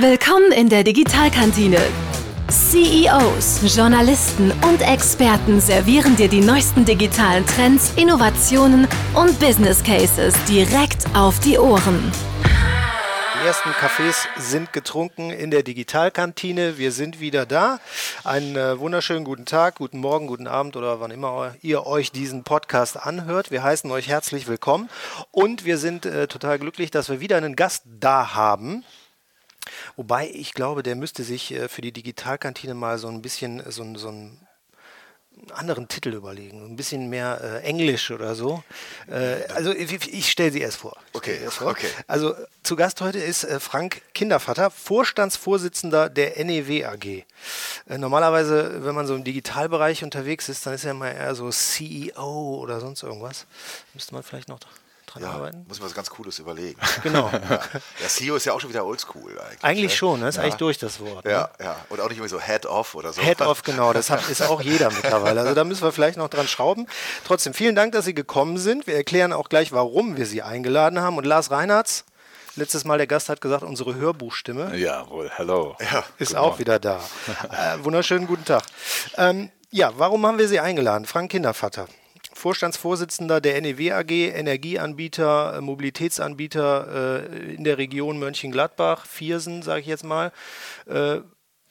Willkommen in der Digitalkantine. CEOs, Journalisten und Experten servieren dir die neuesten digitalen Trends, Innovationen und Business Cases direkt auf die Ohren. Die ersten Kaffees sind getrunken in der Digitalkantine. Wir sind wieder da. Einen äh, wunderschönen guten Tag, guten Morgen, guten Abend oder wann immer ihr euch diesen Podcast anhört. Wir heißen euch herzlich willkommen und wir sind äh, total glücklich, dass wir wieder einen Gast da haben. Wobei ich glaube, der müsste sich äh, für die Digitalkantine mal so ein bisschen so, so ein anderen Titel überlegen, ein bisschen mehr äh, Englisch oder so. Äh, also ich, ich stelle sie erst vor. Okay, erst vor. okay. Also zu Gast heute ist äh, Frank Kindervater, Vorstandsvorsitzender der NEW AG. Äh, normalerweise, wenn man so im Digitalbereich unterwegs ist, dann ist er mal eher so CEO oder sonst irgendwas. Müsste man vielleicht noch dran Ja, arbeiten. muss man was ganz Cooles überlegen. Genau. Ja. Der CEO ist ja auch schon wieder oldschool eigentlich. Eigentlich ne? schon, das ist ja. eigentlich durch das Wort. ne? Ja, ja. Und auch nicht immer so Head-Off oder so. Head-Off, genau, das hat, ist auch jeder mittlerweile. Also da müssen wir vielleicht noch dran schrauben. Trotzdem, vielen Dank, dass Sie gekommen sind. Wir erklären auch gleich, warum wir Sie eingeladen haben. Und Lars Reinhardt, letztes Mal der Gast hat gesagt, unsere Hörbuchstimme Ja, wohl, hello. Ja. ist auch wieder da. Äh, wunderschönen guten Tag. Ähm, ja, warum haben wir Sie eingeladen? Frank Kindervater. Vorstandsvorsitzender der NEW AG, Energieanbieter, äh, Mobilitätsanbieter äh, in der Region Mönchengladbach, Viersen, sage ich jetzt mal. Äh,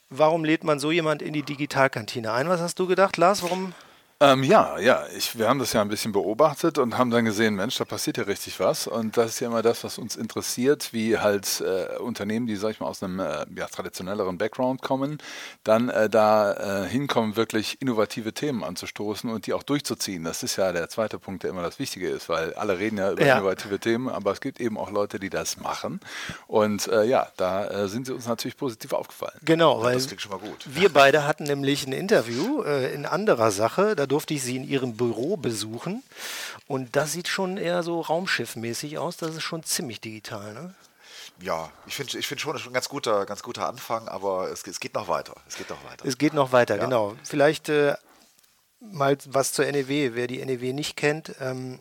warum lädt man so jemand in die Digitalkantine ein? Was hast du gedacht, Lars? Warum? Ähm, ja, ja, ich, wir haben das ja ein bisschen beobachtet und haben dann gesehen, Mensch, da passiert ja richtig was. Und das ist ja immer das, was uns interessiert, wie halt äh, Unternehmen, die, sag ich mal, aus einem äh, ja, traditionelleren Background kommen, dann äh, da äh, hinkommen, wirklich innovative Themen anzustoßen und die auch durchzuziehen. Das ist ja der zweite Punkt, der immer das Wichtige ist, weil alle reden ja über Ja. innovative Themen, aber es gibt eben auch Leute, die das machen. Und äh, ja, da äh, sind sie uns natürlich positiv aufgefallen. Genau, weil Das klingt schon mal gut. wir beide hatten nämlich ein Interview in anderer Sache. Da durfte ich sie in ihrem Büro besuchen. Und das sieht schon eher so raumschiffmäßig aus. Das ist schon ziemlich digital, ne? Ja, ich finde ich find schon, ein ganz guter, ganz guter Anfang, aber es, es geht noch weiter. Es geht noch weiter. Es geht noch weiter, Ja. genau. Vielleicht äh, mal was zur NEW. Wer die NEW nicht kennt, ähm,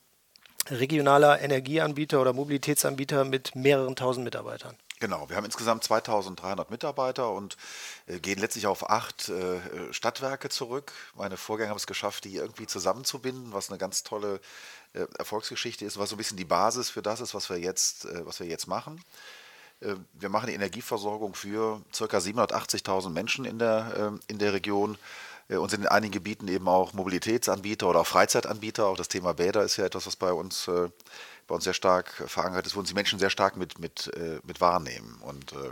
regionaler Energieanbieter oder Mobilitätsanbieter mit mehreren tausend Mitarbeitern. Genau, wir haben insgesamt 2300 Mitarbeiter und äh, gehen letztlich auf acht äh, Stadtwerke zurück. Meine Vorgänger haben es geschafft, die irgendwie zusammenzubinden, was eine ganz tolle äh, Erfolgsgeschichte ist, was so ein bisschen die Basis für das ist, was wir jetzt, was wir jetzt machen. Wir machen die Energieversorgung für ca. 780.000 Menschen in der, in der Region und sind in einigen Gebieten eben auch Mobilitätsanbieter oder auch Freizeitanbieter. Auch das Thema Bäder ist ja etwas, was bei uns, bei uns sehr stark verankert ist, wo uns die Menschen sehr stark mit, mit, äh, mit wahrnehmen. Und äh,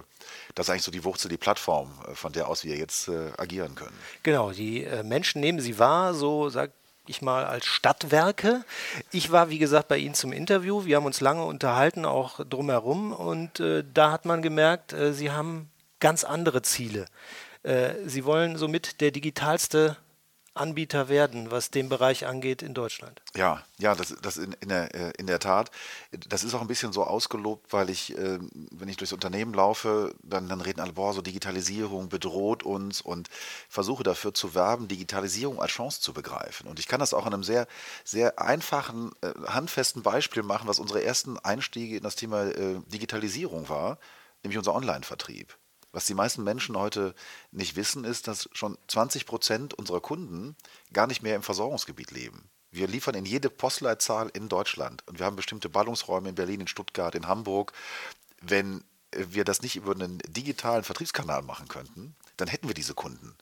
das ist eigentlich so die Wurzel, die Plattform, äh, von der aus wir jetzt agieren können. Genau, die Menschen nehmen sie wahr, so sag ich mal, als Stadtwerke. Ich war, wie gesagt, bei Ihnen zum Interview. Wir haben uns lange unterhalten, auch drumherum. Und äh, da hat man gemerkt, äh, Sie haben ganz andere Ziele. Äh, sie wollen somit der digitalste Anbieter werden, was den Bereich angeht in Deutschland. Ja, ja, das, das in, in, der, äh, in der Tat. Das ist auch ein bisschen so ausgelobt, weil ich, äh, wenn ich durchs Unternehmen laufe, dann, dann reden alle, boah, so Digitalisierung bedroht uns und versuche dafür zu werben, Digitalisierung als Chance zu begreifen. Und ich kann das auch an einem sehr, sehr einfachen, äh, handfesten Beispiel machen, was unsere ersten Einstiege in das Thema äh, Digitalisierung war, nämlich unser Online-Vertrieb. Was die meisten Menschen heute nicht wissen, ist, dass schon 20 Prozent unserer Kunden gar nicht mehr im Versorgungsgebiet leben. Wir liefern in jede Postleitzahl in Deutschland und wir haben bestimmte Ballungsräume in Berlin, in Stuttgart, in Hamburg. Wenn wir das nicht über einen digitalen Vertriebskanal machen könnten, dann hätten wir diese Kunden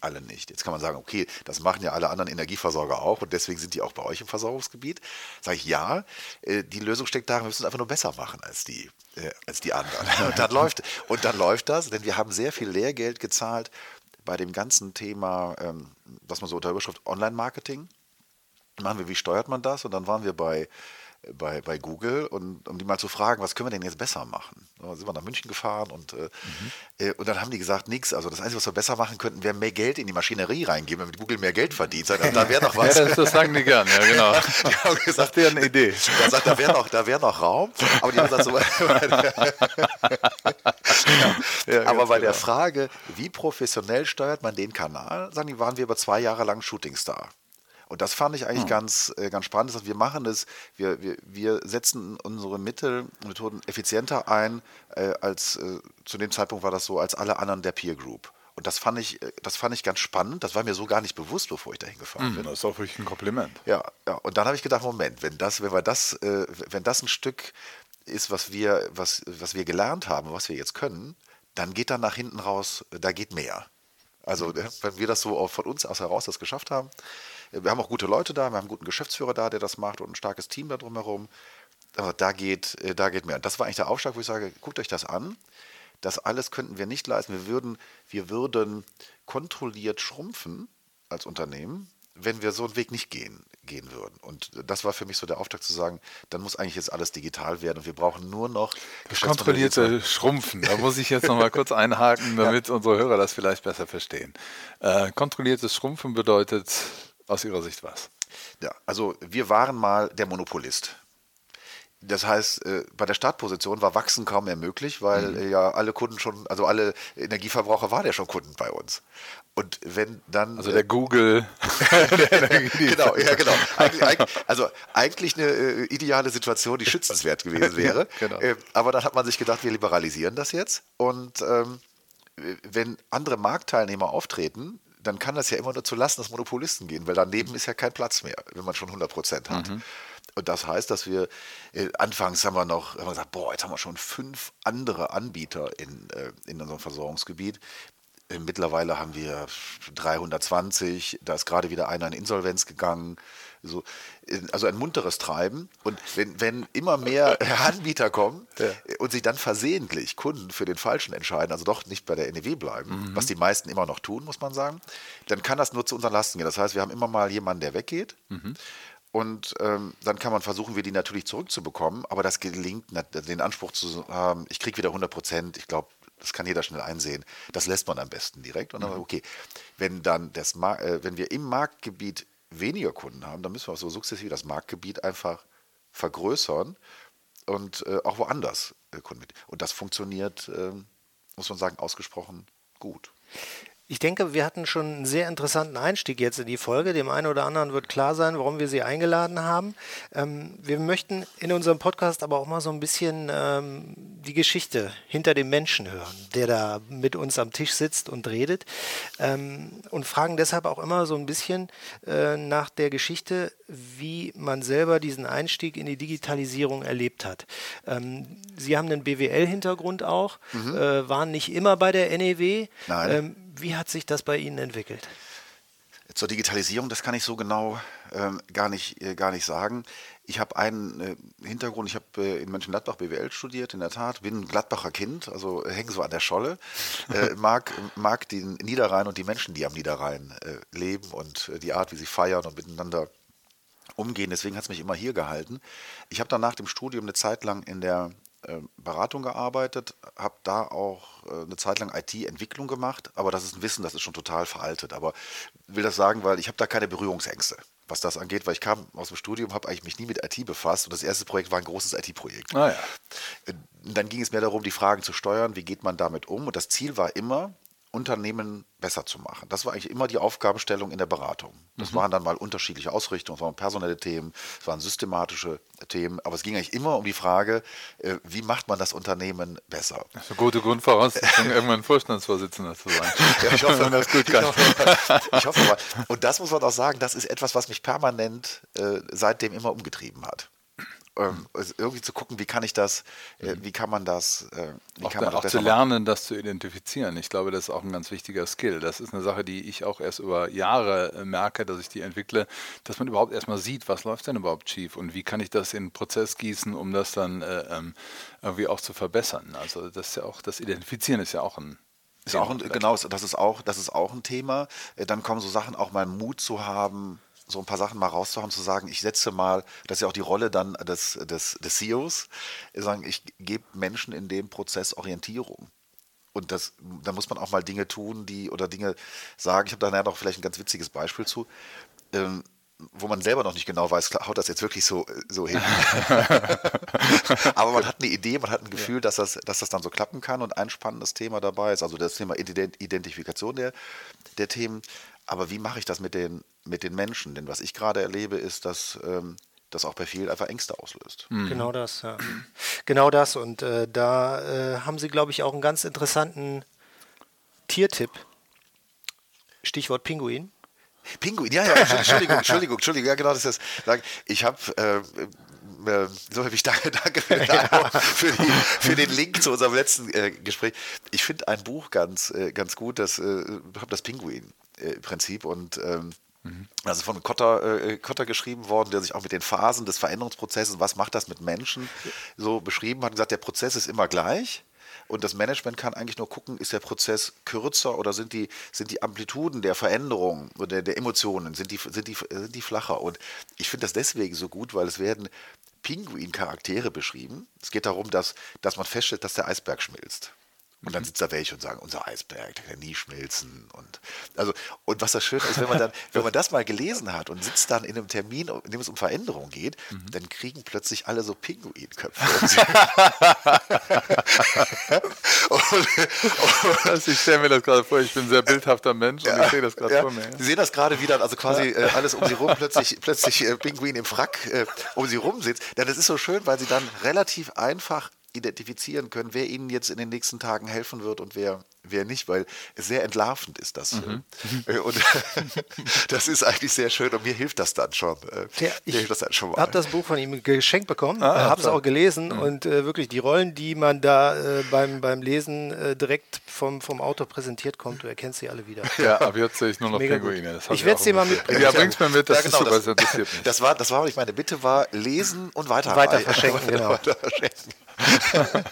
alle nicht. Jetzt kann man sagen, okay, das machen ja alle anderen Energieversorger auch und deswegen sind die auch bei euch im Versorgungsgebiet. Sage ich ja, äh, die Lösung steckt darin, wir müssen es einfach nur besser machen als die, äh, als die anderen. Und dann, läuft, und dann läuft das, denn wir haben sehr viel Lehrgeld gezahlt bei dem ganzen Thema, ähm, was man so unter Überschrift Online-Marketing machen wir, wie steuert man das? Und dann waren wir bei, bei, bei Google und um die mal zu fragen, was können wir denn jetzt besser machen? Da sind wir nach München gefahren und, äh, äh, und dann haben die gesagt, nichts. Also das Einzige, was wir besser machen könnten, wäre mehr Geld in die Maschinerie reingeben, damit Google mehr Geld verdient. Also, da wäre noch Ja, was. das, das sagen die gern, ja genau. Die haben gesagt, wäre eine Idee. Da, sagt, da wäre noch, da wär noch Raum. Aber die haben gesagt, so, Ja, aber bei der genau. Frage, wie professionell steuert man den Kanal, sagen die, waren wir über zwei Jahre lang Shootingstar. Und das fand ich eigentlich Hm. ganz, äh, ganz spannend. dass Wir machen es, wir, wir, wir setzen unsere Mittel, Methoden effizienter ein, äh, als äh, zu dem Zeitpunkt war das so, als alle anderen der Peer Group. Und das fand ich, äh, das fand ich ganz spannend. Das war mir so gar nicht bewusst, bevor ich dahin gefahren bin. Hm, Das ist auch wirklich ein Kompliment. Ja, ja. Und dann habe ich gedacht, Moment, wenn das, wenn wir das, äh, wenn das ein Stück ist, was wir, was, was wir gelernt haben, was wir jetzt können, dann geht dann nach hinten raus, äh, da geht mehr. Also äh, wenn wir das so auch von uns aus heraus das geschafft haben, wir haben auch gute Leute da, wir haben einen guten Geschäftsführer da, der das macht und ein starkes Team da drumherum. Aber da geht, äh, da geht mehr. Und das war eigentlich der Aufschlag, wo ich sage, guckt euch das an. Das alles könnten wir nicht leisten. Wir würden, wir würden kontrolliert schrumpfen als Unternehmen, wenn wir so einen Weg nicht gehen, gehen würden. Und das war für mich so der Auftrag zu sagen, dann muss eigentlich jetzt alles digital werden und wir brauchen nur noch kontrollierte Schrumpfen, da muss ich jetzt noch mal kurz einhaken, damit unsere Hörer das vielleicht besser verstehen. Äh, kontrolliertes Schrumpfen bedeutet aus Ihrer Sicht was? Ja, also wir waren mal der Monopolist. Das heißt, äh, bei der Startposition war Wachsen kaum mehr möglich, weil Mhm. äh, ja alle Kunden schon, also alle Energieverbraucher waren ja schon Kunden bei uns. Und wenn dann. Also äh, der Google. genau, ja, genau. Eigentlich, also eigentlich eine äh, ideale Situation, die schützenswert gewesen wäre. genau. äh, aber dann hat man sich gedacht, wir liberalisieren das jetzt. Und ähm, wenn andere Marktteilnehmer auftreten, dann kann das ja immer nur zulasten des Monopolisten gehen, weil daneben ist ja kein Platz mehr, wenn man schon 100 Prozent hat. Und das heißt, dass wir äh, anfangs haben wir noch haben wir gesagt, boah, jetzt haben wir schon fünf andere Anbieter in, äh, in unserem Versorgungsgebiet. Äh, Mittlerweile haben wir 320, da ist gerade wieder einer in Insolvenz gegangen. So, äh, also ein munteres Treiben. Und wenn, wenn immer mehr Anbieter kommen äh, und sich dann versehentlich Kunden für den Falschen entscheiden, also doch nicht bei der NEW bleiben, was die meisten immer noch tun, muss man sagen, dann kann das nur zu unseren Lasten gehen. Das heißt, wir haben immer mal jemanden, der weggeht. Und ähm, dann kann man versuchen, wir die natürlich zurückzubekommen, aber das gelingt, den Anspruch zu haben, ich kriege wieder 100 Prozent, ich glaube, das kann jeder schnell einsehen, das lässt man am besten direkt. Und dann, okay, wenn dann das, Mar- äh, wenn wir im Marktgebiet weniger Kunden haben, dann müssen wir auch so sukzessive das Marktgebiet einfach vergrößern und äh, auch woanders äh, Kunden mit. Und das funktioniert, ähm, muss man sagen, ausgesprochen gut. Ich denke, wir hatten schon einen sehr interessanten Einstieg jetzt in die Folge. Dem einen oder anderen wird klar sein, warum wir Sie eingeladen haben. Ähm, wir möchten in unserem Podcast aber auch mal so ein bisschen ähm, die Geschichte hinter dem Menschen hören, der da mit uns am Tisch sitzt und redet. Ähm, und fragen deshalb auch immer so ein bisschen äh, nach der Geschichte, wie man selber diesen Einstieg in die Digitalisierung erlebt hat. Ähm, Sie haben einen BWL-Hintergrund auch, äh, waren nicht immer bei der NEW. Nein. Wie hat sich das bei Ihnen entwickelt? Zur Digitalisierung, das kann ich so genau ähm, gar, nicht, äh, gar nicht sagen. Ich habe einen äh, Hintergrund, ich habe äh, in Mönchengladbach BWL studiert, in der Tat, bin ein Gladbacher Kind, also hänge so an der Scholle, äh, mag, mag den Niederrhein und die Menschen, die am Niederrhein äh, leben und äh, die Art, wie sie feiern und miteinander umgehen. Deswegen hat es mich immer hier gehalten. Ich habe dann nach dem Studium eine Zeit lang in der äh, Beratung gearbeitet, habe da auch äh, eine Zeit lang IT-Entwicklung gemacht, aber das ist ein Wissen, das ist schon total veraltet. Aber will das sagen, weil ich habe da keine Berührungsängste, was das angeht, weil ich kam aus dem Studium, habe eigentlich mich nie mit IT befasst und das erste Projekt war ein großes IT-Projekt. Naja. Äh, Dann ging es mehr darum, die Fragen zu steuern, wie geht man damit um und das Ziel war immer, Unternehmen besser zu machen. Das war eigentlich immer die Aufgabenstellung in der Beratung. Das waren dann mal unterschiedliche Ausrichtungen, es waren personelle Themen, es waren systematische Themen, aber es ging eigentlich immer um die Frage, äh, wie macht man das Unternehmen besser? Das ist eine gute Grundvoraussetzung, irgendwann Vorstandsvorsitzender zu sein. Ja, ich hoffe, das gut ich kann. hoffe, ich hoffe mal. Und das muss man auch sagen, das ist etwas, was mich permanent äh, seitdem immer umgetrieben hat. Ähm, also irgendwie zu gucken, wie kann ich das, äh, wie kann man das, äh, wie Auch, kann da, man das auch zu machen? lernen, das zu identifizieren. Ich glaube, das ist auch ein ganz wichtiger Skill. Das ist eine Sache, die ich auch erst über Jahre äh, merke, dass ich die entwickle, dass man überhaupt erstmal sieht, was läuft denn überhaupt schief und wie kann ich das in einen Prozess gießen, um das dann äh, ähm, irgendwie auch zu verbessern. Also das ist ja auch, das Identifizieren ist ja auch ein Ist auch ein, genau, das ist auch, das ist auch ein Thema. Äh, Dann kommen so Sachen, auch mal Mut zu haben, so ein paar Sachen mal rauszuhauen, zu sagen, ich setze mal, das ist ja auch die Rolle dann des, des, des CEOs, sagen, ich gebe Menschen in dem Prozess Orientierung. Und das, da muss man auch mal Dinge tun, die oder Dinge sagen. Ich habe da nachher noch vielleicht ein ganz witziges Beispiel zu, ähm, wo man selber noch nicht genau weiß, haut das jetzt wirklich so, so hin. Aber man hat eine Idee, man hat ein Gefühl, dass, das, dass das dann so klappen kann. Und ein spannendes Thema dabei ist also das Thema Ident- Identifikation der, der Themen. Aber wie mache ich das mit den mit den Menschen. Denn was ich gerade erlebe, ist, dass ähm, das auch bei vielen einfach Ängste auslöst. Mhm. Genau das, ja. Genau das. Und äh, da äh, haben Sie, glaube ich, auch einen ganz interessanten Tiertipp. Stichwort Pinguin. Pinguin, ja, ja, Entschuldigung, Entschuldigung, Entschuldigung, ja, genau, das ist das. Ich habe äh, äh, so habe ich danke, danke für, für, die, für, den Link zu unserem letzten äh, Gespräch. Ich finde ein Buch ganz, äh, ganz gut, das, äh, das Pinguin-Prinzip und ähm, mhm. also von Kotter, äh, Kotter geschrieben worden, der sich auch mit den Phasen des Veränderungsprozesses, was macht das mit Menschen, so beschrieben hat und gesagt, der Prozess ist immer gleich. Und das Management kann eigentlich nur gucken, ist der Prozess kürzer oder sind die, sind die Amplituden der Veränderung oder der Emotionen, sind die, sind die, sind die flacher? Und ich finde das deswegen so gut, weil es werden Pinguin-Charaktere beschrieben. Es geht darum, dass, dass man feststellt, dass der Eisberg schmilzt. Und dann sitzt da welche und sagen, unser Eisberg, der kann nie schmilzen. Und, also, und was das Schöne ist, wenn man dann, wenn man das mal gelesen hat und sitzt dann in einem Termin, in dem es um Veränderung geht, mhm. dann kriegen plötzlich alle so Pinguinköpfe. also ich stelle mir das gerade vor, ich bin ein sehr bildhafter Mensch und ich sehe das gerade ja, vor mir. Sie sehen das gerade wieder, also quasi äh, alles um sie rum, plötzlich, plötzlich äh, Pinguin im Frack äh, um sie rum sitzt. Ja, das ist so schön, weil sie dann relativ einfach identifizieren können, wer ihnen jetzt in den nächsten Tagen helfen wird und wer, wer nicht, weil sehr entlarvend ist das. Mhm. Äh, und das ist eigentlich sehr schön und mir hilft das dann schon. Äh, ja, ich habe das Buch von ihm geschenkt bekommen, ah, habe es auch gelesen mhm. und äh, wirklich die Rollen, die man da äh, beim, beim Lesen äh, direkt vom, vom Autor präsentiert kommt, du erkennst sie alle wieder. Ja, ab jetzt sehe ich nur noch Mega Pinguine. Ich werde es dir mal mitbringen. Ja, bring's mir mit, das ja, genau, ist super, das, das interessiert mich. Das war, das war, meine Bitte war, lesen und weiter, weiter verschenken. Genau. Weiter verschenken.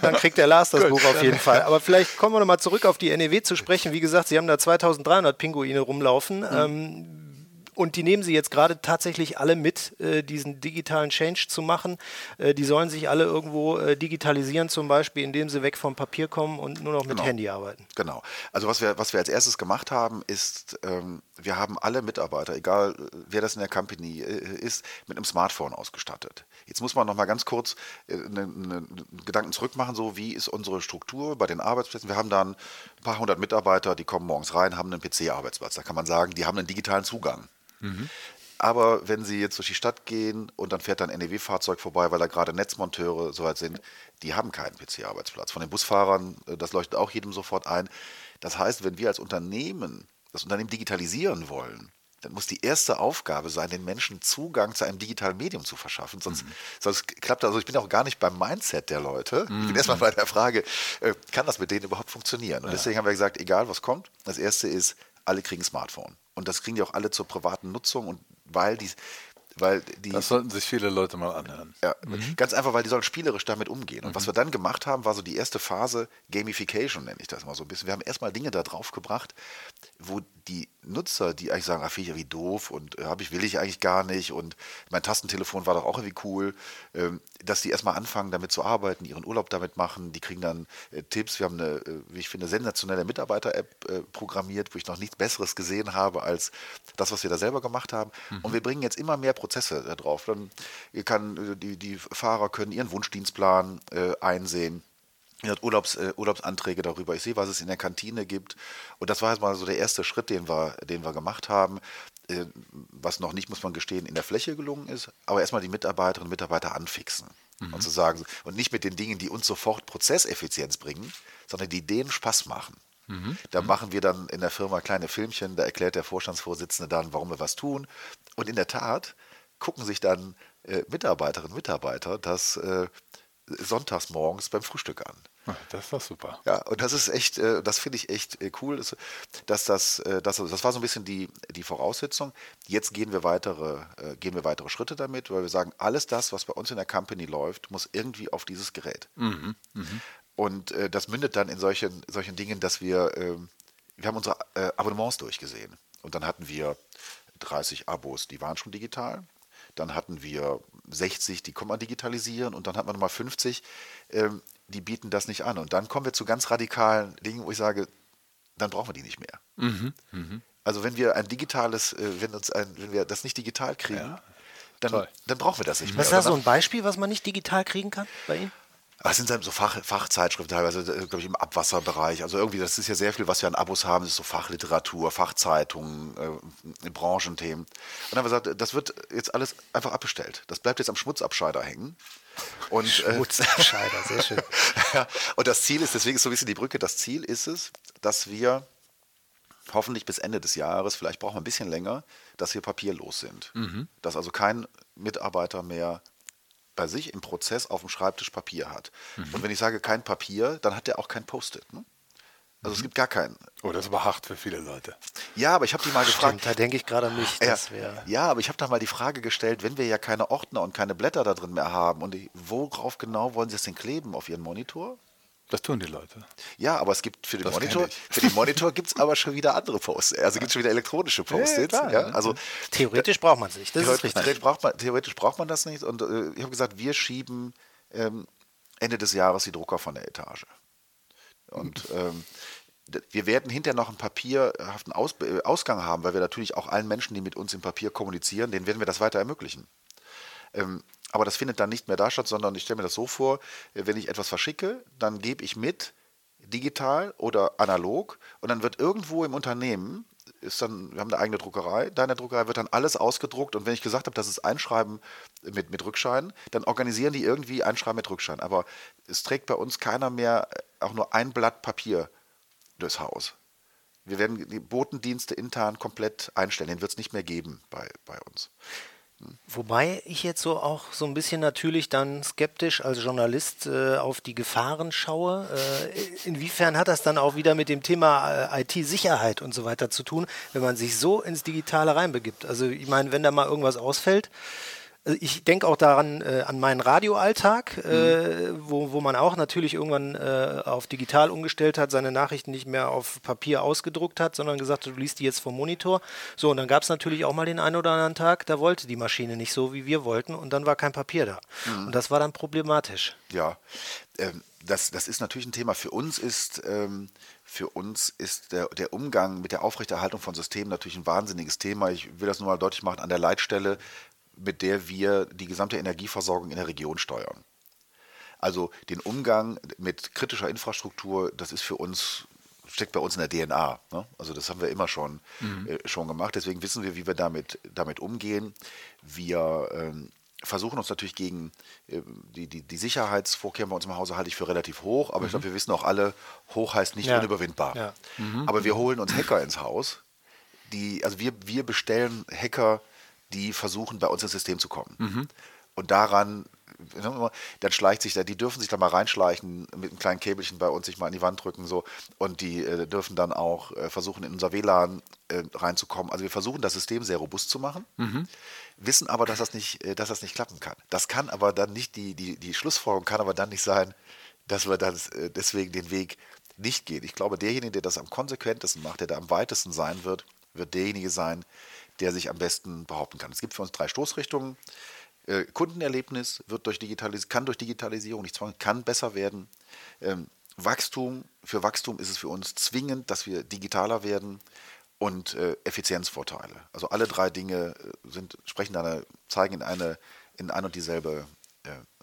Dann kriegt der Lars das Gut, Buch auf jeden Fall. Aber vielleicht kommen wir nochmal zurück auf die NEW zu sprechen. Wie gesagt, Sie haben da 2300 Pinguine rumlaufen. Mhm. Ähm, und die nehmen sie jetzt gerade tatsächlich alle mit, äh, diesen digitalen Change zu machen. Äh, die sollen sich alle irgendwo äh, digitalisieren, zum Beispiel, indem sie weg vom Papier kommen und nur noch mit genau. Handy arbeiten. Genau. Also was wir, was wir als erstes gemacht haben, ist, ähm, wir haben alle Mitarbeiter, egal äh, wer das in der Company äh, ist, mit einem Smartphone ausgestattet. Jetzt muss man noch mal ganz kurz einen äh, ne, Gedanken zurückmachen, so wie ist unsere Struktur bei den Arbeitsplätzen. Wir haben dann ein paar hundert Mitarbeiter, die kommen morgens rein, haben einen PC-Arbeitsplatz. Da kann man sagen, die haben einen digitalen Zugang. Mhm. Aber wenn Sie jetzt durch die Stadt gehen und dann fährt ein NEW-Fahrzeug vorbei, weil da gerade Netzmonteure soweit sind, die haben keinen PC-Arbeitsplatz. Von den Busfahrern, äh, das leuchtet auch jedem sofort ein. Das heißt, wenn wir als Unternehmen das Unternehmen digitalisieren wollen, dann muss die erste Aufgabe sein, den Menschen Zugang zu einem digitalen Medium zu verschaffen. Sonst, mhm. sonst klappt das. Also ich bin auch gar nicht beim Mindset der Leute. Mhm. Ich bin erstmal bei der Frage, äh, kann das mit denen überhaupt funktionieren? Und ja. deswegen haben wir gesagt, egal was kommt, das erste ist, alle kriegen Smartphone. Und das kriegen die auch alle zur privaten Nutzung und weil die, weil die, das sollten sich viele Leute mal anhören. Ja, mhm. ganz einfach, weil die sollen spielerisch damit umgehen. Und mhm. was wir dann gemacht haben, war so die erste Phase Gamification, nenne ich das mal so ein bisschen. Wir haben erstmal Dinge da drauf gebracht, wo die Nutzer, die eigentlich sagen, ach, finde ich irgendwie doof und äh, habe ich, will ich eigentlich gar nicht und mein Tastentelefon war doch auch irgendwie cool, ähm, dass die erstmal anfangen, damit zu arbeiten, ihren Urlaub damit machen, die kriegen dann äh, Tipps. Wir haben eine, äh, wie ich finde, sensationelle Mitarbeiter-App äh, programmiert, wo ich noch nichts Besseres gesehen habe als das, was wir da selber gemacht haben. Mhm. Und wir bringen jetzt immer mehr Prozesse da drauf. Dann kann, die, die Fahrer können ihren Wunschdienstplan einsehen Urlaubs, äh, Urlaubsanträge darüber. Ich sehe, was es in der Kantine gibt. Und das war jetzt mal so der erste Schritt, den wir, den wir gemacht haben. Äh, was noch nicht, muss man gestehen, in der Fläche gelungen ist. Aber erstmal die Mitarbeiterinnen und Mitarbeiter anfixen. Mhm. Und zu sagen, und nicht mit den Dingen, die uns sofort Prozesseffizienz bringen, sondern die denen Spaß machen. Mhm. Da mhm. machen wir dann in der Firma kleine Filmchen, da erklärt der Vorstandsvorsitzende dann, warum wir was tun. Und in der Tat gucken sich dann äh, Mitarbeiterinnen und Mitarbeiter das äh, sonntags morgens beim Frühstück an. Das war super. Ja, und das ist echt, äh, das finde ich echt äh, cool, dass das, äh, das, das war so ein bisschen die, die Voraussetzung. Jetzt gehen wir weitere, gehen wir weitere Schritte damit, weil wir sagen, alles das, was bei uns in der Company läuft, muss irgendwie auf dieses Gerät. Mhm, mh. Und das mündet dann in solchen, solchen Dingen, dass wir, ähm, wir haben unsere Abonnements durchgesehen. Und dann hatten wir 30 Abos, die waren schon digital. Dann hatten wir 60, die kann man digitalisieren und dann hat man nochmal 50, ähm, die bieten das nicht an. Und dann kommen wir zu ganz radikalen Dingen, wo ich sage, dann brauchen wir die nicht mehr. Mhm, mh. Also wenn wir ein digitales, äh, wenn uns ein, wenn wir das nicht digital kriegen, ja, dann, dann, brauchen wir das nicht mehr. Was ist da so ein Beispiel, was man nicht digital kriegen kann bei Ihnen? Das sind so Fach, Fachzeitschriften teilweise, äh, glaube ich, im Abwasserbereich. Also irgendwie, das ist ja sehr viel, was wir an Abos haben, das ist so Fachliteratur, Fachzeitungen, äh, Branchenthemen. Und dann haben wir gesagt, das wird jetzt alles einfach abbestellt. Das bleibt jetzt am Schmutzabscheider hängen. Und, äh, Schmutzabscheider, äh, sehr schön. ja, und das Ziel ist, deswegen ist so ein bisschen die Brücke, das Ziel ist es, dass wir hoffentlich bis Ende des Jahres, vielleicht brauchen wir ein bisschen länger, dass wir papierlos sind. Mhm. Dass also kein Mitarbeiter mehr bei sich im Prozess auf dem Schreibtisch Papier hat. Mhm. Und wenn ich sage kein Papier, dann hat er auch kein Post-it. Ne? Also mhm. es gibt gar keinen. Oh, das ist aber hart für viele Leute. Ja, aber ich habe die mal gefragt. Stimmt, da denke ich gerade an mich. Ja, ja, aber ich habe da mal die Frage gestellt, wenn wir ja keine Ordner und keine Blätter da drin mehr haben, und worauf genau wollen Sie es denn kleben? Auf Ihren Monitor? Das tun die Leute. Ja, aber es gibt für den das Monitor, für den Monitor gibt es aber schon wieder andere Posts. Also gibt es schon wieder elektronische Post-its. Ja, ja, also theoretisch braucht man es nicht. Das theoretisch, theoretisch, braucht man, theoretisch braucht man das nicht. Und äh, ich habe gesagt, wir schieben ähm, Ende des Jahres die Drucker von der Etage. Und ähm, wir werden hinterher noch einen papierhaften Aus äh, Ausgang haben, weil wir natürlich auch allen Menschen, die mit uns im Papier kommunizieren, denen werden wir das weiter ermöglichen. Ähm, aber das findet dann nicht mehr da statt, sondern ich stelle mir das so vor, wenn ich etwas verschicke, dann gebe ich mit, digital oder analog, und dann wird irgendwo im Unternehmen, ist dann, wir haben eine eigene Druckerei, deine Druckerei wird dann alles ausgedruckt und wenn ich gesagt habe, das ist Einschreiben mit, mit Rückschein, dann organisieren die irgendwie Einschreiben mit Rückschein. Aber es trägt bei uns keiner mehr auch nur ein Blatt Papier durchs Haus. Wir werden die Botendienste intern komplett einstellen. Den wird es nicht mehr geben bei, bei uns. Wobei ich jetzt so auch so ein bisschen natürlich dann skeptisch als Journalist äh, auf die Gefahren schaue. Äh, inwiefern hat das dann auch wieder mit dem Thema äh, IT-Sicherheit und so weiter zu tun, wenn man sich so ins Digitale reinbegibt? Also ich meine, wenn da mal irgendwas ausfällt, also ich denke auch daran äh, an meinen Radioalltag, äh, mhm. wo, wo man auch natürlich irgendwann äh, auf digital umgestellt hat, seine Nachrichten nicht mehr auf Papier ausgedruckt hat, sondern gesagt, hat, du liest die jetzt vom Monitor. So, und dann gab es natürlich auch mal den einen oder anderen Tag, da wollte die Maschine nicht so, wie wir wollten, und dann war kein Papier da. Mhm. Und das war dann problematisch. Ja, ähm, das, das ist natürlich ein Thema. Für uns ist ähm, für uns ist der, der, Umgang mit der Aufrechterhaltung von Systemen natürlich ein wahnsinniges Thema. Ich will das nur mal deutlich machen, an der Leitstelle mit der wir die gesamte Energieversorgung in der Region steuern. Also den Umgang mit kritischer Infrastruktur, das ist für uns, steckt bei uns in der DNA. Ne? Also das haben wir immer schon, mhm. äh, schon gemacht. Deswegen wissen wir, wie wir damit, damit umgehen. Wir ähm, versuchen uns natürlich gegen äh, die, die, die Sicherheitsvorkehrungen bei uns im Hause halte ich für relativ hoch, aber mhm. ich glaube, wir wissen auch alle, hoch heißt nicht ja. unüberwindbar. Ja. Mhm. Aber wir holen uns Hacker ins Haus. Die, also wir, wir bestellen Hacker die versuchen, bei uns ins System zu kommen. Mhm. Und daran, dann schleicht sich da, die dürfen sich da mal reinschleichen, mit einem kleinen Käbelchen bei uns sich mal an die Wand drücken so und die äh, dürfen dann auch äh, versuchen, in unser WLAN äh, reinzukommen. Also wir versuchen, das System sehr robust zu machen, mhm. wissen aber, dass das nicht, äh, dass das nicht klappen kann. Das kann aber dann nicht, die, die, die Schlussfolgerung kann aber dann nicht sein, dass wir dann äh, deswegen den Weg nicht gehen. Ich glaube, derjenige, der das am konsequentesten macht, der da am weitesten sein wird, wird derjenige sein, der sich am besten behaupten kann. Es gibt für uns drei Stoßrichtungen. Äh, Kundenerlebnis wird durch Digitalis kann durch Digitalisierung nicht zwanghaft, kann besser werden. Ähm, Wachstum, für Wachstum ist es für uns zwingend, dass wir digitaler werden und äh, Effizienzvorteile. Also alle drei Dinge äh, sind, sprechen eine, zeigen in eine, in ein und dieselbe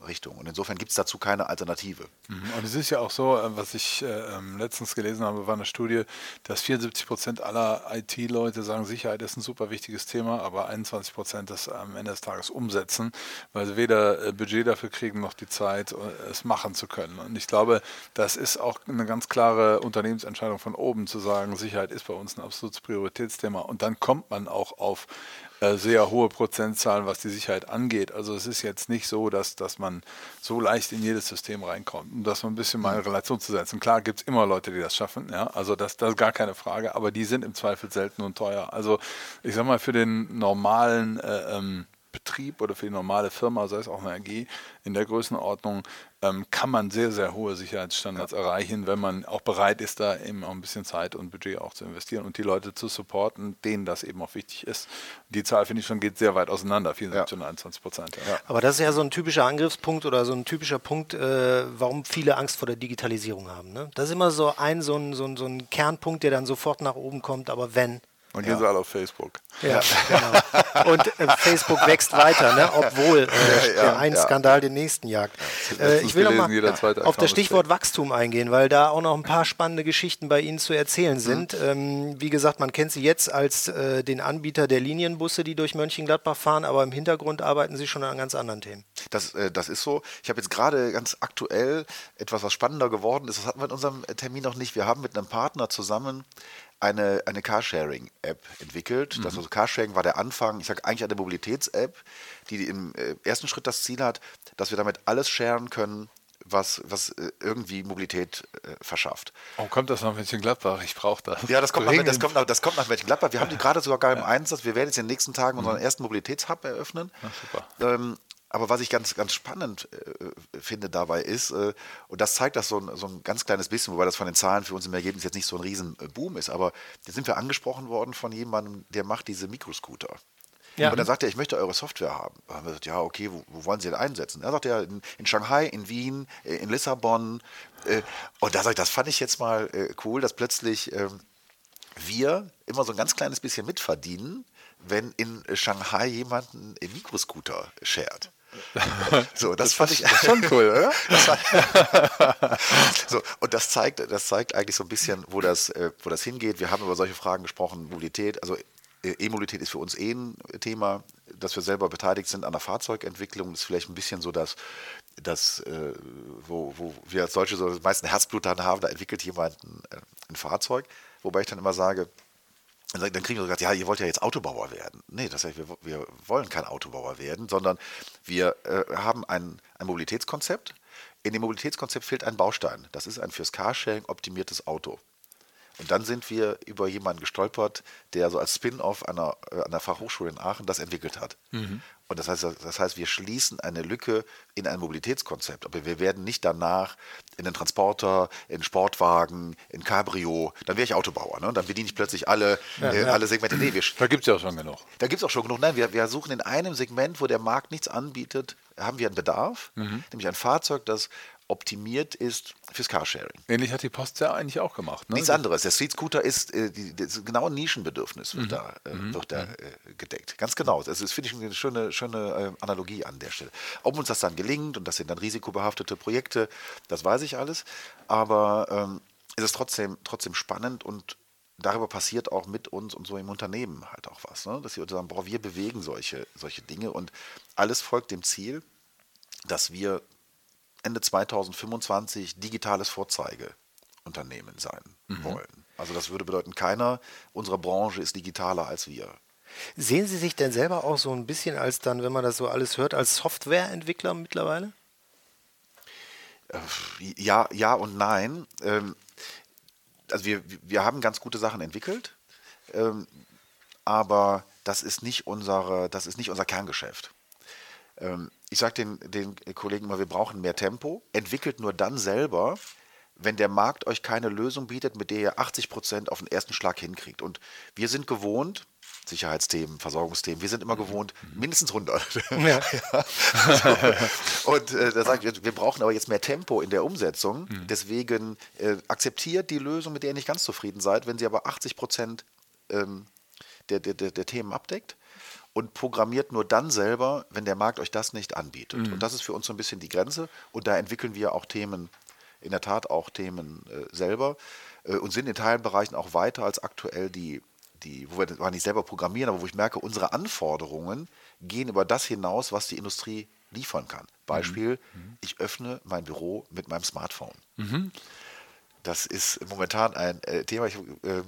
Richtung. Und insofern gibt es dazu keine Alternative. Mhm. Und es ist ja auch so, äh, was ich äh, ähm, letztens gelesen habe, war eine Studie, dass 74 Prozent aller IT-Leute sagen, Sicherheit ist ein super wichtiges Thema, aber 21 Prozent das am Ende des Tages umsetzen, weil sie weder Budget dafür kriegen noch die Zeit, es machen zu können. Und ich glaube, das ist auch eine ganz klare Unternehmensentscheidung von oben zu sagen, Sicherheit ist bei uns ein absolutes Prioritätsthema. Und dann kommt man auch auf äh, sehr hohe Prozentzahlen, was die Sicherheit angeht. Also es ist jetzt nicht so, dass, dass man so leicht in jedes System reinkommt. Um das mal ein bisschen mal in Relation zu setzen. Klar gibt es immer Leute, die das schaffen, ja, also das, das ist gar keine Frage, aber die sind im Zweifel selten und teuer. Also ich sag mal, für den normalen äh, ähm, Betrieb oder für die normale Firma, sei es auch eine AG in der Größenordnung, ähm, kann man sehr, sehr hohe Sicherheitsstandards ja. erreichen, wenn man auch bereit ist, da eben auch ein bisschen Zeit und Budget auch zu investieren und die Leute zu supporten, denen das eben auch wichtig ist. Die Zahl, finde ich schon, geht sehr weit auseinander, 74 ja. und 21 Prozent. Ja. Aber das ist ja so ein typischer Angriffspunkt oder so ein typischer Punkt, äh, warum viele Angst vor der Digitalisierung haben. Ne? Das ist immer so ein, so ein, so ein, so ein Kernpunkt, der dann sofort nach oben kommt, aber wenn, Und gehen sie alle auf Facebook. Ja, genau. Und äh, Facebook wächst weiter, ne? obwohl äh, der einen Skandal den nächsten jagt. Äh, ich will noch mal auf das Stichwort Wachstum eingehen, weil da auch noch ein paar spannende Geschichten bei Ihnen zu erzählen mhm. sind. Mhm. Ähm, wie gesagt, man kennt Sie jetzt als äh, den Anbieter der Linienbusse, die durch Mönchengladbach fahren, aber im Hintergrund arbeiten Sie schon an ganz anderen Themen. Das, äh, das ist so. Ich habe jetzt gerade ganz aktuell etwas, was spannender geworden ist. Das hatten wir in unserem Termin noch nicht. Wir haben mit einem Partner zusammen eine, eine Carsharing-App entwickelt. Mhm. Das also Carsharing war der Anfang, ich sage eigentlich eine Mobilitäts-App, die im äh, ersten Schritt das Ziel hat, dass wir damit alles sharen können, was, was äh, irgendwie Mobilität äh, verschafft. Oh, kommt das nach Mönchengladbach? Ich brauche das. Ja, das kommt, nach, das, kommt nach, das kommt nach Mönchengladbach. Wir haben die gerade sogar gar im ja. Einsatz. Wir werden jetzt in den nächsten Tagen unseren mhm. ersten Mobilitätshub eröffnen. Ach, super. Ähm, aber was ich ganz, ganz spannend äh, finde dabei ist, äh, und das zeigt das so ein, so ein ganz kleines bisschen, wobei das von den Zahlen für uns im Ergebnis jetzt nicht so ein Riesenboom ist, aber jetzt sind wir angesprochen worden von jemandem, der macht diese Mikroscooter. Ja. Und dann sagt er, ich möchte eure Software haben. Da haben wir gesagt, ja, okay, wo, wo wollen Sie denn einsetzen? Er sagt ja, in, in Shanghai, in Wien, äh, in Lissabon. Äh, und da sage ich, das fand ich jetzt mal äh, cool, dass plötzlich ähm, wir immer so ein ganz kleines bisschen mitverdienen, wenn in Shanghai jemand einen Mikroscooter shared. So, das, das fand ich schon cool, oder? so, und das zeigt, das zeigt eigentlich so ein bisschen, wo das, äh, wo das hingeht. Wir haben über solche Fragen gesprochen, Mobilität, also äh, E-Mobilität ist für uns eh ein Thema, dass wir selber beteiligt sind an der Fahrzeugentwicklung. Das ist vielleicht ein bisschen so, dass, dass äh, wo, wo wir als solche so meisten Herzblut dann haben, da entwickelt jemand ein, ein Fahrzeug. Wobei ich dann immer sage, dann kriegen wir gesagt, ja, ihr wollt ja jetzt Autobauer werden. Nee, das heißt, wir, wir wollen kein Autobauer werden, sondern wir äh, haben ein, ein Mobilitätskonzept. In dem Mobilitätskonzept fehlt ein Baustein. Das ist ein fürs Carsharing optimiertes Auto. Und dann sind wir über jemanden gestolpert, der so als Spin-off an äh, an der Fachhochschule in Aachen das entwickelt hat. Mhm. Und das heißt, das heißt, wir schließen eine Lücke in ein Mobilitätskonzept. Aber wir werden nicht danach in den Transporter, in Sportwagen, in Cabrio, dann wäre ich Autobauer. Ne? Dann bediene ich plötzlich alle, ja, äh, ja. alle Segmente. Nee, wir, da gibt es ja auch schon genug. Da gibt es auch schon genug. Nein, wir, wir suchen in einem Segment, wo der Markt nichts anbietet, haben wir einen Bedarf, mhm. nämlich ein Fahrzeug, das optimiert ist fürs Carsharing. Ähnlich hat die Post ja eigentlich auch gemacht. Ne? Nichts anderes. Der Street Scooter ist, äh, die, das genaue Nischenbedürfnis wird mhm. da, äh, mhm. wird da äh, gedeckt. Ganz genau. Das ist, finde ich, eine schöne, schöne äh, Analogie an der Stelle. Ob uns das dann gelingt und das sind dann risikobehaftete Projekte, das weiß ich alles. Aber ähm, es ist trotzdem, trotzdem spannend und darüber passiert auch mit uns und so im Unternehmen halt auch was. Ne? Dass wir sagen, boah, wir bewegen solche, solche Dinge und alles folgt dem Ziel, dass wir Ende 2025 digitales Vorzeigeunternehmen sein mhm. wollen. Also das würde bedeuten, keiner unserer Branche ist digitaler als wir. Sehen Sie sich denn selber auch so ein bisschen als dann, wenn man das so alles hört, als Softwareentwickler mittlerweile? Äh, ja, ja und nein. Ähm, also wir, wir haben ganz gute Sachen entwickelt, ähm, aber das ist nicht unsere, das ist nicht unser Kerngeschäft. Ich sage den, den Kollegen immer, wir brauchen mehr Tempo. Entwickelt nur dann selber, wenn der Markt euch keine Lösung bietet, mit der ihr 80 Prozent auf den ersten Schlag hinkriegt. Und wir sind gewohnt, Sicherheitsthemen, Versorgungsthemen, wir sind immer gewohnt, mindestens 100. Ja. ja. So. Und äh, da sagt wir, wir brauchen aber jetzt mehr Tempo in der Umsetzung. Mhm. Deswegen äh, akzeptiert die Lösung, mit der ihr nicht ganz zufrieden seid, wenn sie aber 80 Prozent ähm, der, der, der, der Themen abdeckt und programmiert nur dann selber, wenn der Markt euch das nicht anbietet. Mhm. Und das ist für uns so ein bisschen die Grenze. Und da entwickeln wir auch Themen, in der Tat auch Themen äh, selber äh, und sind in Teilbereichen auch weiter als aktuell die, die, wo wir zwar nicht selber programmieren, aber wo ich merke, unsere Anforderungen gehen über das hinaus, was die Industrie liefern kann. Beispiel, mhm. ich öffne mein Büro mit meinem Smartphone. Mhm. Das ist momentan ein äh, Thema. Ich, äh,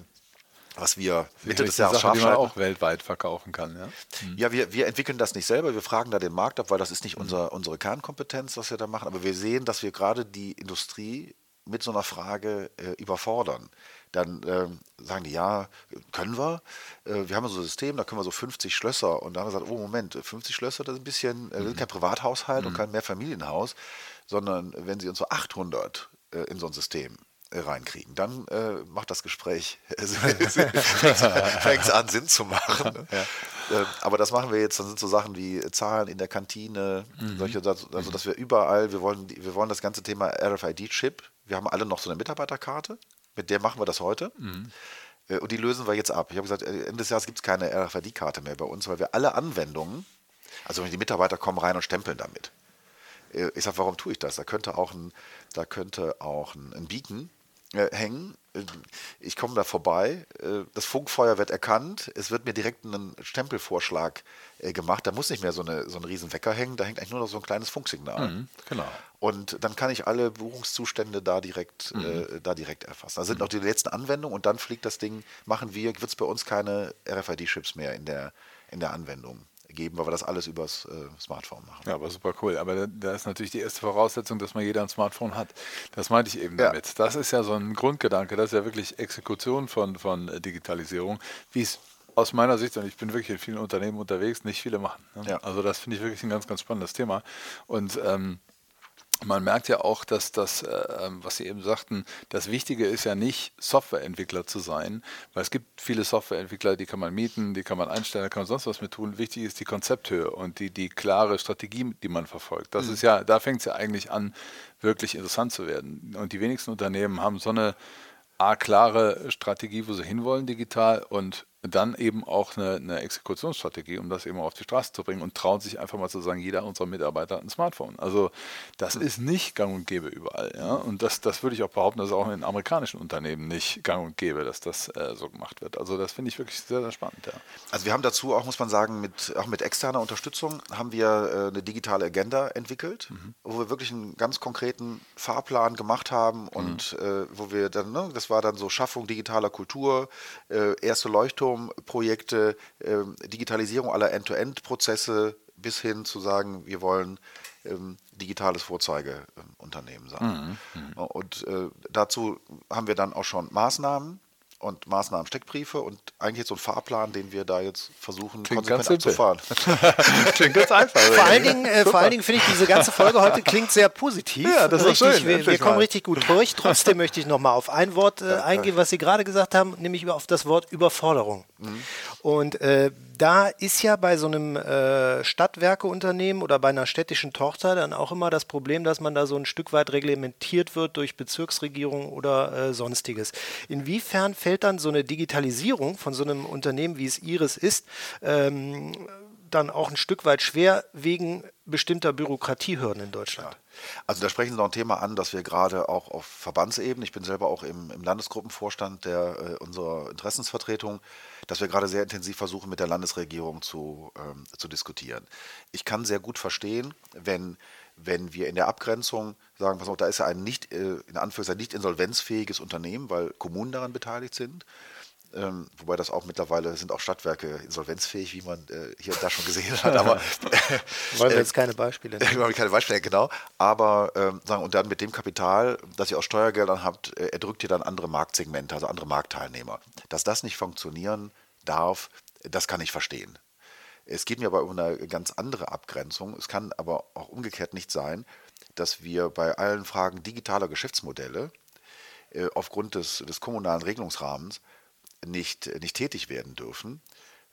was wir Mitte des Jahres Sache, die man auch weltweit verkaufen kann. Ja, mhm. ja wir, wir entwickeln das nicht selber, wir fragen da den Markt ab, weil das ist nicht mhm. unser, unsere Kernkompetenz, was wir da machen, aber wir sehen, dass wir gerade die Industrie mit so einer Frage äh, überfordern. Dann ähm, sagen die, ja, können wir. Äh, wir haben so ein System, da können wir so 50 Schlösser. Und dann haben wir gesagt, oh Moment, 50 Schlösser, das ist ein bisschen, äh, mhm. kein Privathaushalt und kein Mehrfamilienhaus, sondern wenn Sie uns so 800 äh, in so ein System reinkriegen. Dann äh, macht das Gespräch, fängt an, Sinn zu machen. Ne? Ja. Äh, aber das machen wir jetzt, dann sind so Sachen wie Zahlen in der Kantine, mhm. solche, also dass wir überall, wir wollen, wir wollen das ganze Thema RFID-Chip, wir haben alle noch so eine Mitarbeiterkarte, mit der machen wir das heute. Mhm. Äh, und die lösen wir jetzt ab. Ich habe gesagt, äh, Ende des Jahres gibt es keine RFID-Karte mehr bei uns, weil wir alle Anwendungen, also die Mitarbeiter kommen rein und stempeln damit. Äh, ich sage, warum tue ich das? Da könnte auch ein, da könnte auch ein, ein Beacon äh, hängen. Ich komme da vorbei, äh, das Funkfeuer wird erkannt, es wird mir direkt ein Stempelvorschlag äh, gemacht. Da muss nicht mehr so, eine, so ein riesen Wecker hängen, da hängt eigentlich nur noch so ein kleines Funksignal. Mhm, genau. Und dann kann ich alle Buchungszustände da direkt, mhm. äh, da direkt erfassen. Da sind mhm. noch die letzten Anwendungen und dann fliegt das Ding, machen wir, wird es bei uns keine RFID-Chips mehr in der, in der Anwendung geben, weil wir das alles übers äh, Smartphone machen. Ja, aber super cool. Aber da, da, ist natürlich die erste Voraussetzung, dass man jeder ein Smartphone hat. Das meinte ich eben ja. damit. Das ist ja so ein Grundgedanke, das ist ja wirklich Exekution von, von äh, Digitalisierung, wie es aus meiner Sicht, und ich bin wirklich in vielen Unternehmen unterwegs, nicht viele machen. Ne? Ja. Also das finde ich wirklich ein ganz, ganz spannendes Thema. Und ähm, man merkt ja auch, dass das, äh, ähm, was Sie eben sagten, das Wichtige ist ja nicht, Softwareentwickler zu sein, weil es gibt viele Softwareentwickler, die kann man mieten, die kann man einstellen, da kann man sonst was mit tun. Wichtig ist die Konzepthöhe und die, die klare Strategie, die man verfolgt. Das mhm. ist ja, da fängt es ja eigentlich an, wirklich interessant zu werden. Und die wenigsten Unternehmen haben so eine A, klare Strategie, wo sie hinwollen digital und dann eben auch eine, eine, Exekutionsstrategie, um das eben auf die Straße zu bringen und trauen sich einfach mal zu sagen, jeder unserer Mitarbeiter hat ein Smartphone. Also das ist nicht gang und gäbe überall. Ja? Und das, das würde ich auch behaupten, dass auch in amerikanischen Unternehmen nicht gang und gäbe, dass das äh, so gemacht wird. Also das finde ich wirklich sehr, sehr spannend. Ja. Also wir haben dazu auch, muss man sagen, mit, auch mit externer Unterstützung haben wir äh, eine digitale Agenda entwickelt, mhm. wo wir wirklich einen ganz konkreten Fahrplan gemacht haben und mhm. äh, wo wir dann, ne, das war dann so Schaffung digitaler Kultur, äh, erste Leuchtturm, Projekte, ähm, Digitalisierung aller End-to-End-Prozesse bis hin zu sagen, wir wollen ähm, digitales Vorzeigeunternehmen sein. Mhm, mhm. Und äh, dazu haben wir dann auch schon Maßnahmen und Maßnahmen Steckbriefe und eigentlich jetzt so ein Fahrplan, den wir da jetzt versuchen klingt konsequent abzufahren. klingt ganz einfach. vor allen Dingen, äh, vor allen Dingen finde ich diese ganze Folge heute klingt sehr positiv. Ja, das ist richtig, schön. Wir, wir kommen richtig gut durch. Trotzdem möchte ich noch mal auf ein Wort äh, eingehen, was Sie gerade gesagt haben, nämlich auf das Wort Überforderung. Mhm. Und äh, da ist ja bei so einem äh, Stadtwerkeunternehmen oder bei einer städtischen Tochter dann auch immer das Problem, dass man da so ein Stück weit reglementiert wird durch Bezirksregierung oder äh, sonstiges. Inwiefern fällt dann so eine Digitalisierung von so einem Unternehmen, wie es Ihres ist, ähm, dann auch ein Stück weit schwer wegen bestimmter Bürokratiehürden in Deutschland. Also da sprechen Sie noch ein Thema an, das wir gerade auch auf Verbandsebene, ich bin selber auch im, im Landesgruppenvorstand der äh, unserer Interessensvertretung, dass wir gerade sehr intensiv versuchen, mit der Landesregierung zu, ähm, zu diskutieren. Ich kann sehr gut verstehen, wenn, wenn wir in der Abgrenzung sagen, pass auf, da ist ja ein nicht, äh, in Anführungszeichen nicht insolvenzfähiges Unternehmen, weil Kommunen daran beteiligt sind. Ähm, wobei das auch mittlerweile sind auch Stadtwerke insolvenzfähig, wie man äh, hier und da schon gesehen hat. Aber wollen wir jetzt keine Beispiele nennen. Wollen wir keine Beispiele, genau. Aber ähm, sagen und dann mit dem Kapital, das ihr aus Steuergeldern habt, äh, erdrückt ihr dann andere Marktsegmente, also andere Marktteilnehmer. Dass das nicht funktionieren darf, das kann ich verstehen. Es geht mir aber um eine ganz andere Abgrenzung. Es kann aber auch umgekehrt nicht sein, dass wir bei allen Fragen digitaler Geschäftsmodelle äh, aufgrund des, des kommunalen Regelungsrahmens nicht, nicht tätig werden dürfen,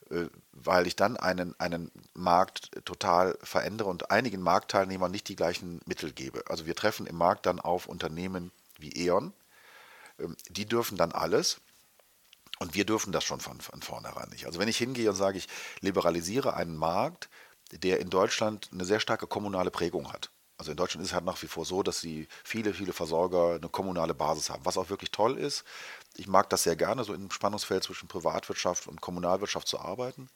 äh, weil ich dann einen, einen Markt total verändere und einigen Marktteilnehmern nicht die gleichen Mittel gebe. Also wir treffen im Markt dann auf Unternehmen wie E.ON, ähm, die dürfen dann alles. Und wir dürfen das schon von, von vornherein nicht. Also wenn ich hingehe und sage, ich liberalisiere einen Markt, der in Deutschland eine sehr starke kommunale Prägung hat. Also in Deutschland ist es halt nach wie vor so, dass sie viele, viele Versorger eine kommunale Basis haben, was auch wirklich toll ist. Ich mag das sehr gerne, so im Spannungsfeld zwischen Privatwirtschaft und Kommunalwirtschaft zu arbeiten.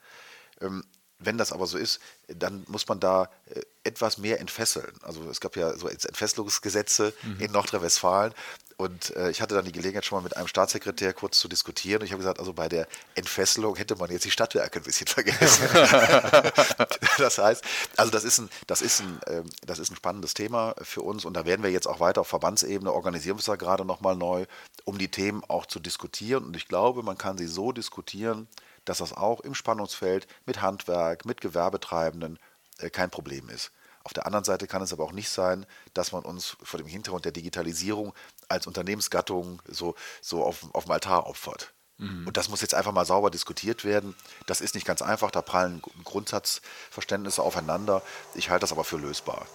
Ähm, wenn das aber so ist, dann muss man da äh, etwas mehr entfesseln. Also es gab ja so Entfesselungsgesetze mhm. in Nordrhein-Westfalen und äh, ich hatte dann die Gelegenheit, schon mal mit einem Staatssekretär kurz zu diskutieren. Und ich habe gesagt, also bei der Entfesselung hätte man jetzt die Stadtwerke ein bisschen vergessen. das heißt, also das ist, ein, das, ist ein, äh, das ist ein spannendes Thema für uns. Und da werden wir jetzt auch weiter auf Verbandsebene, organisieren wir es da gerade nochmal neu, um die Themen auch zu diskutieren. Und ich glaube, man kann sie so diskutieren, dass das auch im Spannungsfeld mit Handwerk, mit Gewerbetreibenden äh, kein Problem ist. Auf der anderen Seite kann es aber auch nicht sein, dass man uns vor dem Hintergrund der Digitalisierung als Unternehmensgattung so, so auf, auf dem Altar opfert. Mhm. Und das muss jetzt einfach mal sauber diskutiert werden. Das ist nicht ganz einfach, da prallen Grundsatzverständnisse aufeinander. Ich halte das aber für lösbar.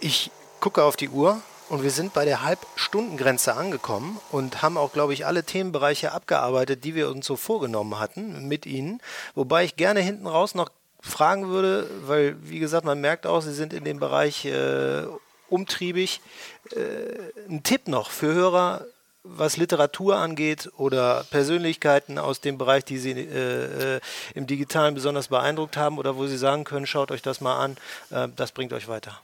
Ich gucke auf die Uhr und wir sind bei der Halbstundengrenze angekommen und haben auch, glaube ich, alle Themenbereiche abgearbeitet, die wir uns so vorgenommen hatten mit Ihnen. Wobei ich gerne hinten raus noch fragen würde, weil, wie gesagt, man merkt auch, Sie sind in dem Bereich äh, umtriebig. Äh, ein Tipp noch für Hörer, was Literatur angeht oder Persönlichkeiten aus dem Bereich, die Sie äh, äh, im Digitalen besonders beeindruckt haben oder wo Sie sagen können, schaut euch das mal an, äh, das bringt euch weiter.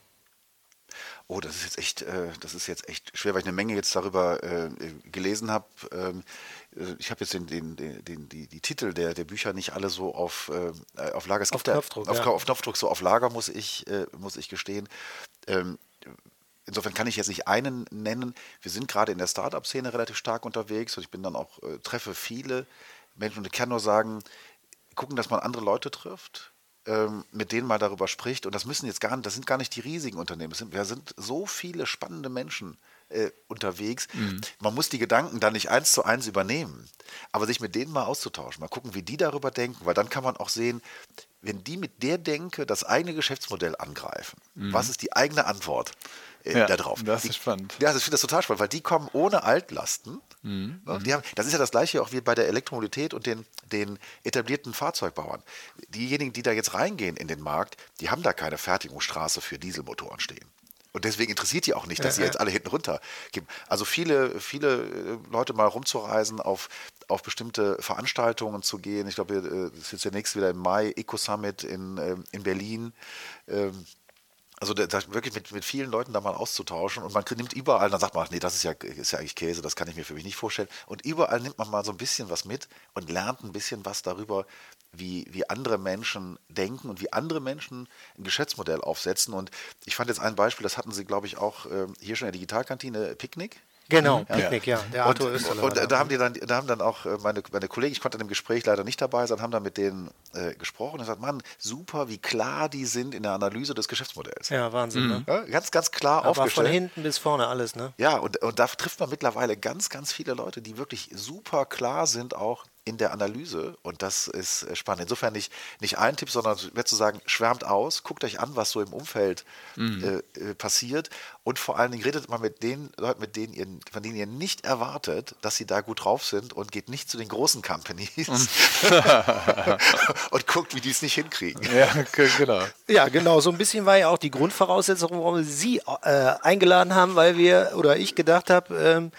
Oh, das ist jetzt echt, äh, das ist jetzt echt schwer, weil ich eine Menge jetzt darüber äh, gelesen habe. Ähm, äh, ich habe jetzt den, den, den, die, die Titel der, der Bücher nicht alle so auf, äh, auf Lager. Es auf Knopfdruck, auf, ja. auf, Knopfdruck so auf Lager muss ich, äh, muss ich gestehen. Ähm, insofern kann ich jetzt nicht einen nennen. Wir sind gerade in der Startup-Szene relativ stark unterwegs und ich bin dann auch, äh, treffe viele Menschen und ich kann nur sagen, gucken, dass man andere Leute trifft ähm, mit denen mal darüber spricht. Und das müssen jetzt gar nicht, das sind gar nicht die riesigen Unternehmen. Es sind, wir sind so viele spannende Menschen äh, unterwegs. Mhm. Man muss die Gedanken da nicht eins zu eins übernehmen, aber sich mit denen mal auszutauschen, mal gucken, wie die darüber denken, weil dann kann man auch sehen, wenn die mit der Denke das eigene Geschäftsmodell angreifen, mhm. was ist die eigene Antwort äh, ja, darauf? Das ist spannend. Ja, ich finde das total spannend, weil die kommen ohne Altlasten. Mhm. Die haben, das ist ja das gleiche auch wie bei der Elektromobilität und den, den etablierten Fahrzeugbauern. Diejenigen, die da jetzt reingehen in den Markt, die haben da keine Fertigungsstraße für Dieselmotoren stehen. Und deswegen interessiert die auch nicht, dass sie jetzt alle hinten runter geben. Also viele, viele äh, Leute mal rumzureisen, auf, auf bestimmte Veranstaltungen zu gehen. Ich glaube, äh, das ist jetzt der nächste wieder im Mai, Eco Summit in, ähm, in Berlin. Ähm, also da, wirklich mit, mit vielen Leuten da mal auszutauschen und man nimmt überall, dann sagt man, ach nee, das ist ja, ist ja eigentlich Käse, das kann ich mir für mich nicht vorstellen. Und überall nimmt man mal so ein bisschen was mit und lernt ein bisschen was darüber, wie, wie andere Menschen denken und wie andere Menschen ein Geschäftsmodell aufsetzen. Und ich fand jetzt ein Beispiel, das hatten Sie, glaube ich, auch äh, hier schon in der Digitalkantine, Picknick. Genau, ja. Picknick, ja. Der Arthur und, Österler. Und, da haben die dann, da haben dann auch äh, meine, meine Kollegen, ich konnte an dem Gespräch leider nicht dabei sein, haben dann mit denen äh, gesprochen und gesagt, Mann, super, wie klar die sind in der Analyse des Geschäftsmodells. Ja, Wahnsinn, mhm. ne? Ja, ganz, ganz klar Aber aufgestellt. von hinten bis vorne alles, ne? Ja, und, und da trifft man mittlerweile ganz, ganz viele Leute, die wirklich super klar sind auch in der Analyse und das ist äh, spannend. Insofern nicht, nicht ein Tipp, sondern wäre zu sagen, schwärmt aus, guckt euch an, was so im Umfeld mhm. äh, äh, passiert und vor allen Dingen redet mal mit den Leuten, mit denen ihr, von denen ihr nicht erwartet, dass sie da gut drauf sind und geht nicht zu den großen Companies und, und guckt, wie die es nicht hinkriegen. Ja, genau. Ja, genau. So ein bisschen war ja auch die Grundvoraussetzung, warum wir Sie äh, eingeladen haben, weil wir oder ich gedacht habe, ähm,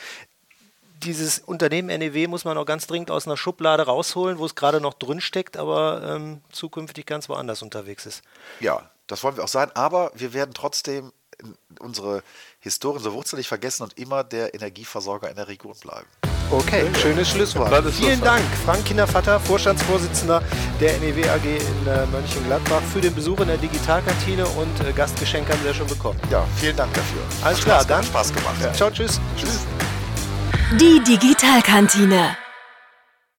dieses Unternehmen NEW muss man auch ganz dringend aus einer Schublade rausholen, wo es gerade noch drin steckt, aber ähm, zukünftig ganz woanders unterwegs ist. Ja, das wollen wir auch sein, aber wir werden trotzdem unsere Historie, unsere Wurzel nicht vergessen und immer der Energieversorger in der Region bleiben. Okay, schönes Schlusswort. Vielen Dank, Frank Kindervater, Vorstandsvorsitzender der NEW AG in äh, Mönchengladbach, für den Besuch in der Digitalkantine und äh, Gastgeschenke haben Sie ja schon bekommen. Ja, vielen Dank dafür. Alles Hat klar, Spaß, dann Spaß gemacht. Ja. Ciao, tschüss. Tschüss. Die Digitalkantine.